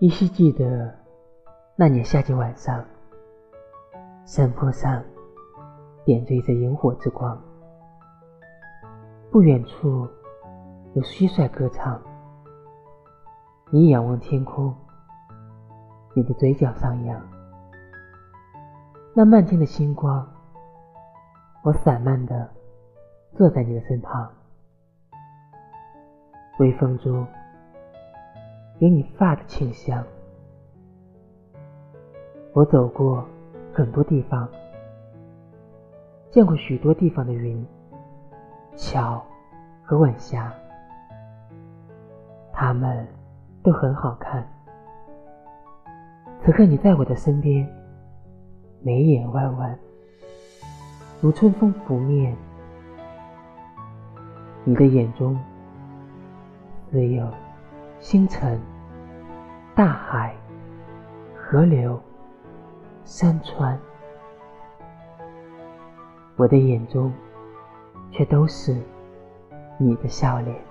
依稀记得那年夏季晚上，山坡上点缀着萤火之光，不远处有蟋蟀歌唱。你仰望天空，你的嘴角上扬，那漫天的星光，我散漫的坐在你的身旁，微风中。有你发的清香。我走过很多地方，见过许多地方的云、桥和晚霞，它们都很好看。此刻你在我的身边，眉眼弯弯，如春风拂面。你的眼中只有。星辰、大海、河流、山川，我的眼中却都是你的笑脸。